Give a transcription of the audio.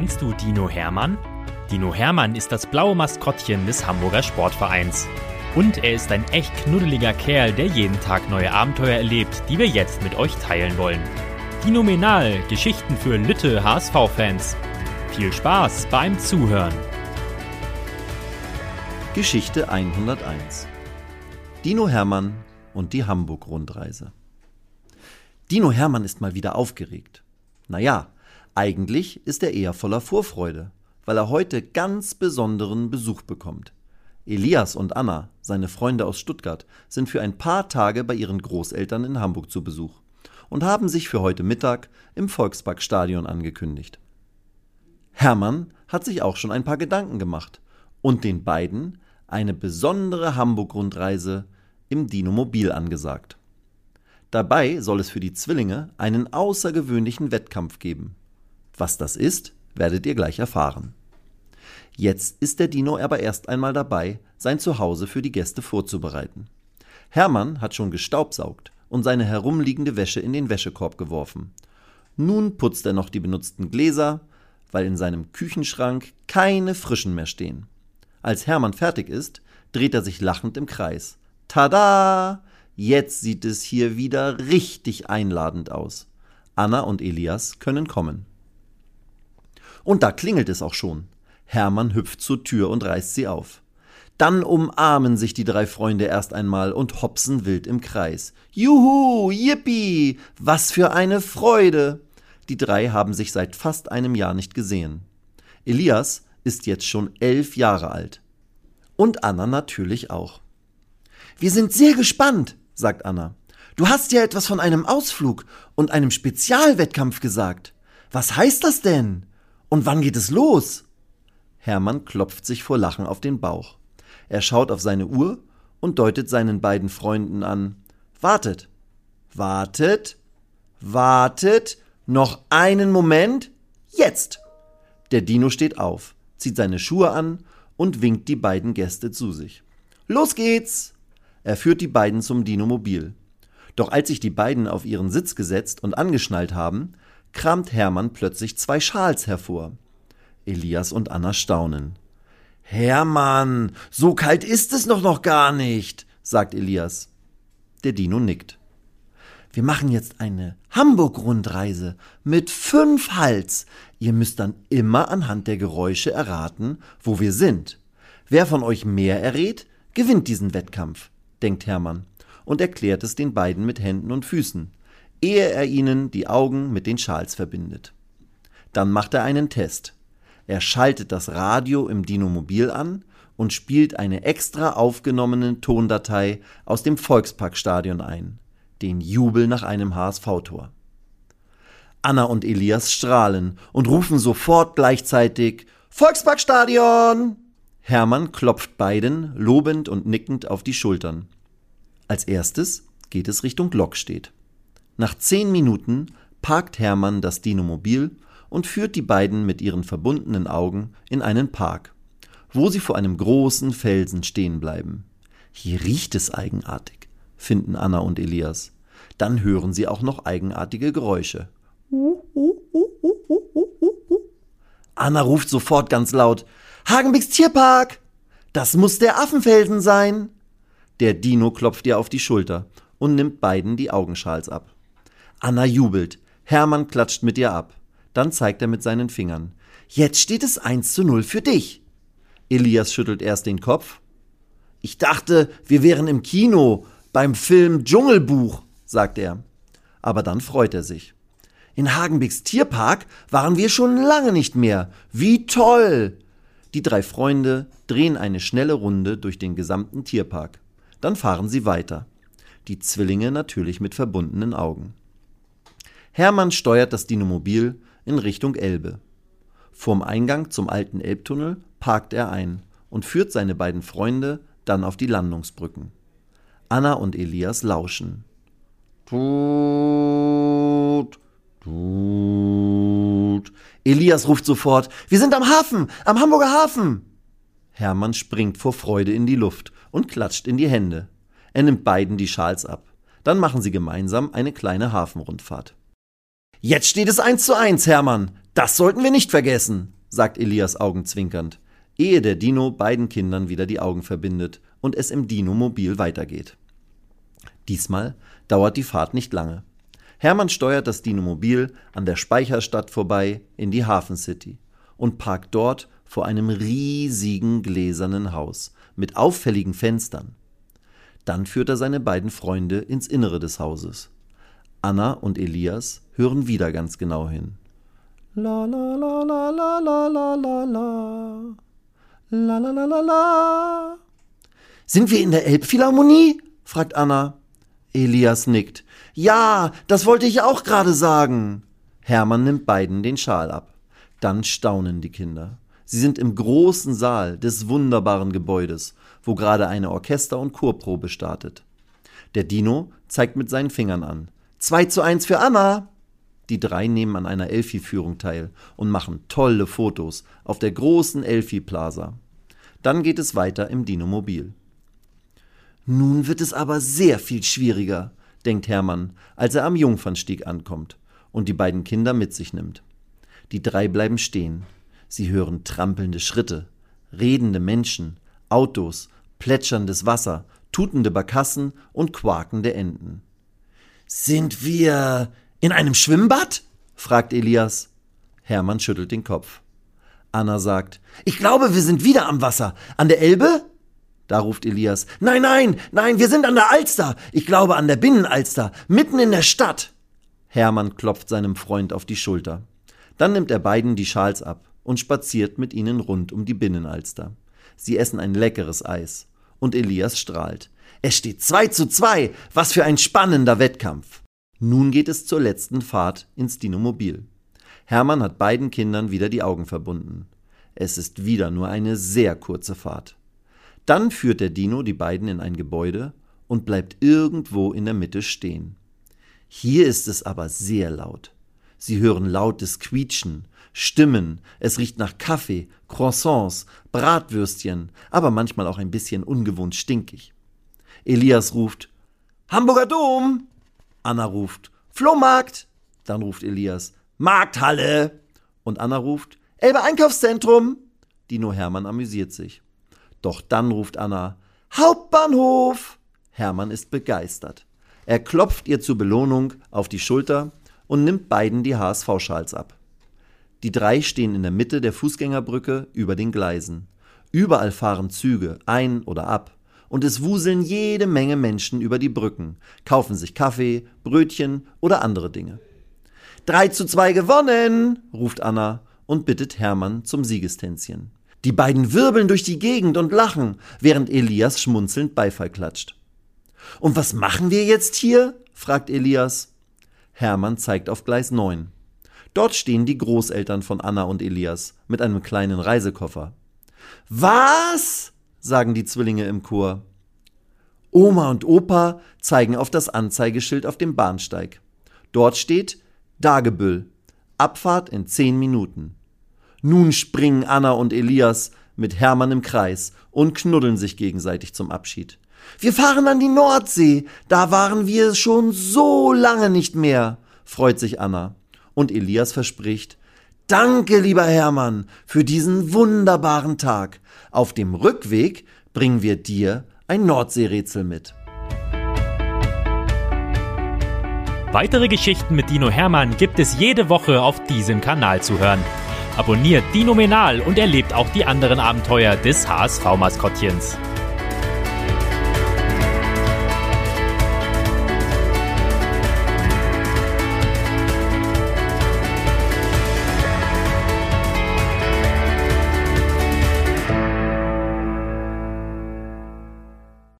Kennst du Dino Hermann? Dino Hermann ist das blaue Maskottchen des Hamburger Sportvereins. Und er ist ein echt knuddeliger Kerl, der jeden Tag neue Abenteuer erlebt, die wir jetzt mit euch teilen wollen. Dinominal, Geschichten für Lütte HSV-Fans. Viel Spaß beim Zuhören. Geschichte 101 Dino Hermann und die Hamburg-Rundreise. Dino Hermann ist mal wieder aufgeregt. Naja, eigentlich ist er eher voller Vorfreude, weil er heute ganz besonderen Besuch bekommt. Elias und Anna, seine Freunde aus Stuttgart, sind für ein paar Tage bei ihren Großeltern in Hamburg zu Besuch und haben sich für heute Mittag im Volksparkstadion angekündigt. Hermann hat sich auch schon ein paar Gedanken gemacht und den beiden eine besondere Hamburg-Rundreise im Dinomobil angesagt. Dabei soll es für die Zwillinge einen außergewöhnlichen Wettkampf geben. Was das ist, werdet ihr gleich erfahren. Jetzt ist der Dino aber erst einmal dabei, sein Zuhause für die Gäste vorzubereiten. Hermann hat schon gestaubsaugt und seine herumliegende Wäsche in den Wäschekorb geworfen. Nun putzt er noch die benutzten Gläser, weil in seinem Küchenschrank keine frischen mehr stehen. Als Hermann fertig ist, dreht er sich lachend im Kreis. Tada! Jetzt sieht es hier wieder richtig einladend aus. Anna und Elias können kommen. Und da klingelt es auch schon. Hermann hüpft zur Tür und reißt sie auf. Dann umarmen sich die drei Freunde erst einmal und hopsen wild im Kreis. Juhu, yippie, was für eine Freude! Die drei haben sich seit fast einem Jahr nicht gesehen. Elias ist jetzt schon elf Jahre alt. Und Anna natürlich auch. Wir sind sehr gespannt, sagt Anna. Du hast ja etwas von einem Ausflug und einem Spezialwettkampf gesagt. Was heißt das denn? Und wann geht es los? Hermann klopft sich vor Lachen auf den Bauch. Er schaut auf seine Uhr und deutet seinen beiden Freunden an. Wartet. Wartet. Wartet. Noch einen Moment. Jetzt. Der Dino steht auf, zieht seine Schuhe an und winkt die beiden Gäste zu sich. Los geht's! Er führt die beiden zum Dinomobil. Doch als sich die beiden auf ihren Sitz gesetzt und angeschnallt haben, kramt Hermann plötzlich zwei Schals hervor. Elias und Anna staunen. Hermann, so kalt ist es noch noch gar nicht, sagt Elias. Der Dino nickt. Wir machen jetzt eine Hamburg-Rundreise mit fünf Hals. Ihr müsst dann immer anhand der Geräusche erraten, wo wir sind. Wer von euch mehr errät, gewinnt diesen Wettkampf denkt Hermann und erklärt es den beiden mit Händen und Füßen, ehe er ihnen die Augen mit den Schals verbindet. Dann macht er einen Test. Er schaltet das Radio im Dinomobil an und spielt eine extra aufgenommene Tondatei aus dem Volksparkstadion ein, den Jubel nach einem HSV-Tor. Anna und Elias strahlen und rufen sofort gleichzeitig Volksparkstadion! Hermann klopft beiden lobend und nickend auf die Schultern. Als erstes geht es Richtung Lokstedt. Nach zehn Minuten parkt Hermann das Dinomobil und führt die beiden mit ihren verbundenen Augen in einen Park, wo sie vor einem großen Felsen stehen bleiben. Hier riecht es eigenartig, finden Anna und Elias. Dann hören sie auch noch eigenartige Geräusche. Anna ruft sofort ganz laut Hagenbecks Tierpark! Das muss der Affenfelsen sein! Der Dino klopft ihr auf die Schulter und nimmt beiden die Augenschals ab. Anna jubelt. Hermann klatscht mit ihr ab. Dann zeigt er mit seinen Fingern. Jetzt steht es 1 zu 0 für dich. Elias schüttelt erst den Kopf. Ich dachte, wir wären im Kino, beim Film Dschungelbuch, sagt er. Aber dann freut er sich. In Hagenbecks Tierpark waren wir schon lange nicht mehr. Wie toll! Die drei Freunde drehen eine schnelle Runde durch den gesamten Tierpark. Dann fahren sie weiter. Die Zwillinge natürlich mit verbundenen Augen. Hermann steuert das Dinomobil in Richtung Elbe. Vorm Eingang zum alten Elbtunnel parkt er ein und führt seine beiden Freunde dann auf die Landungsbrücken. Anna und Elias lauschen. Tut, tut. Elias ruft sofort: Wir sind am Hafen, am Hamburger Hafen! Hermann springt vor Freude in die Luft und klatscht in die Hände. Er nimmt beiden die Schals ab. Dann machen sie gemeinsam eine kleine Hafenrundfahrt. Jetzt steht es eins zu eins, Hermann. Das sollten wir nicht vergessen, sagt Elias augenzwinkernd, ehe der Dino beiden Kindern wieder die Augen verbindet und es im Dino-Mobil weitergeht. Diesmal dauert die Fahrt nicht lange. Hermann steuert das Dino-Mobil an der Speicherstadt vorbei in die Hafen City und parkt dort vor einem riesigen gläsernen Haus mit auffälligen Fenstern. Dann führt er seine beiden Freunde ins Innere des Hauses. Anna und Elias hören wieder ganz genau hin. La la la la la la la la la. La la la la la. Sind wir in der Elbphilharmonie? fragt Anna. Elias nickt. Ja, das wollte ich auch gerade sagen. Hermann nimmt beiden den Schal ab. Dann staunen die Kinder. Sie sind im großen Saal des wunderbaren Gebäudes, wo gerade eine Orchester- und Chorprobe startet. Der Dino zeigt mit seinen Fingern an. 2 zu 1 für Anna. Die drei nehmen an einer Elfi-Führung teil und machen tolle Fotos auf der großen Elfi-Plaza. Dann geht es weiter im Dino-Mobil. Nun wird es aber sehr viel schwieriger, denkt Hermann, als er am Jungfernstieg ankommt und die beiden Kinder mit sich nimmt. Die drei bleiben stehen. Sie hören trampelnde Schritte, redende Menschen, Autos, plätscherndes Wasser, tutende Barkassen und quakende Enten. Sind wir in einem Schwimmbad? fragt Elias. Hermann schüttelt den Kopf. Anna sagt, ich glaube, wir sind wieder am Wasser. An der Elbe? Da ruft Elias, nein, nein, nein, wir sind an der Alster. Ich glaube an der Binnenalster, mitten in der Stadt. Hermann klopft seinem Freund auf die Schulter. Dann nimmt er beiden die Schals ab und spaziert mit ihnen rund um die Binnenalster. Sie essen ein leckeres Eis. Und Elias strahlt. Es steht 2 zu 2. Was für ein spannender Wettkampf. Nun geht es zur letzten Fahrt ins Dinomobil. Hermann hat beiden Kindern wieder die Augen verbunden. Es ist wieder nur eine sehr kurze Fahrt. Dann führt der Dino die beiden in ein Gebäude und bleibt irgendwo in der Mitte stehen. Hier ist es aber sehr laut. Sie hören lautes Quietschen, Stimmen, es riecht nach Kaffee, Croissants, Bratwürstchen, aber manchmal auch ein bisschen ungewohnt stinkig. Elias ruft Hamburger Dom. Anna ruft Flohmarkt. Dann ruft Elias Markthalle. Und Anna ruft Elbe Einkaufszentrum. Dino Hermann amüsiert sich. Doch dann ruft Anna Hauptbahnhof. Hermann ist begeistert. Er klopft ihr zur Belohnung auf die Schulter und nimmt beiden die HSV-Schals ab. Die drei stehen in der Mitte der Fußgängerbrücke über den Gleisen. Überall fahren Züge ein oder ab und es wuseln jede Menge Menschen über die Brücken, kaufen sich Kaffee, Brötchen oder andere Dinge. Drei zu zwei gewonnen, ruft Anna und bittet Hermann zum Siegestänzchen. Die beiden wirbeln durch die Gegend und lachen, während Elias schmunzelnd Beifall klatscht. Und was machen wir jetzt hier? fragt Elias. Hermann zeigt auf Gleis 9. Dort stehen die Großeltern von Anna und Elias mit einem kleinen Reisekoffer. Was? Sagen die Zwillinge im Chor. Oma und Opa zeigen auf das Anzeigeschild auf dem Bahnsteig. Dort steht Dagebüll. Abfahrt in zehn Minuten. Nun springen Anna und Elias mit Hermann im Kreis und knuddeln sich gegenseitig zum Abschied. Wir fahren an die Nordsee. Da waren wir schon so lange nicht mehr, freut sich Anna. Und Elias verspricht, Danke, lieber Hermann, für diesen wunderbaren Tag. Auf dem Rückweg bringen wir dir ein Nordseerätsel mit. Weitere Geschichten mit Dino Hermann gibt es jede Woche auf diesem Kanal zu hören. Abonniert Dino Menal und erlebt auch die anderen Abenteuer des HSV-Maskottchens.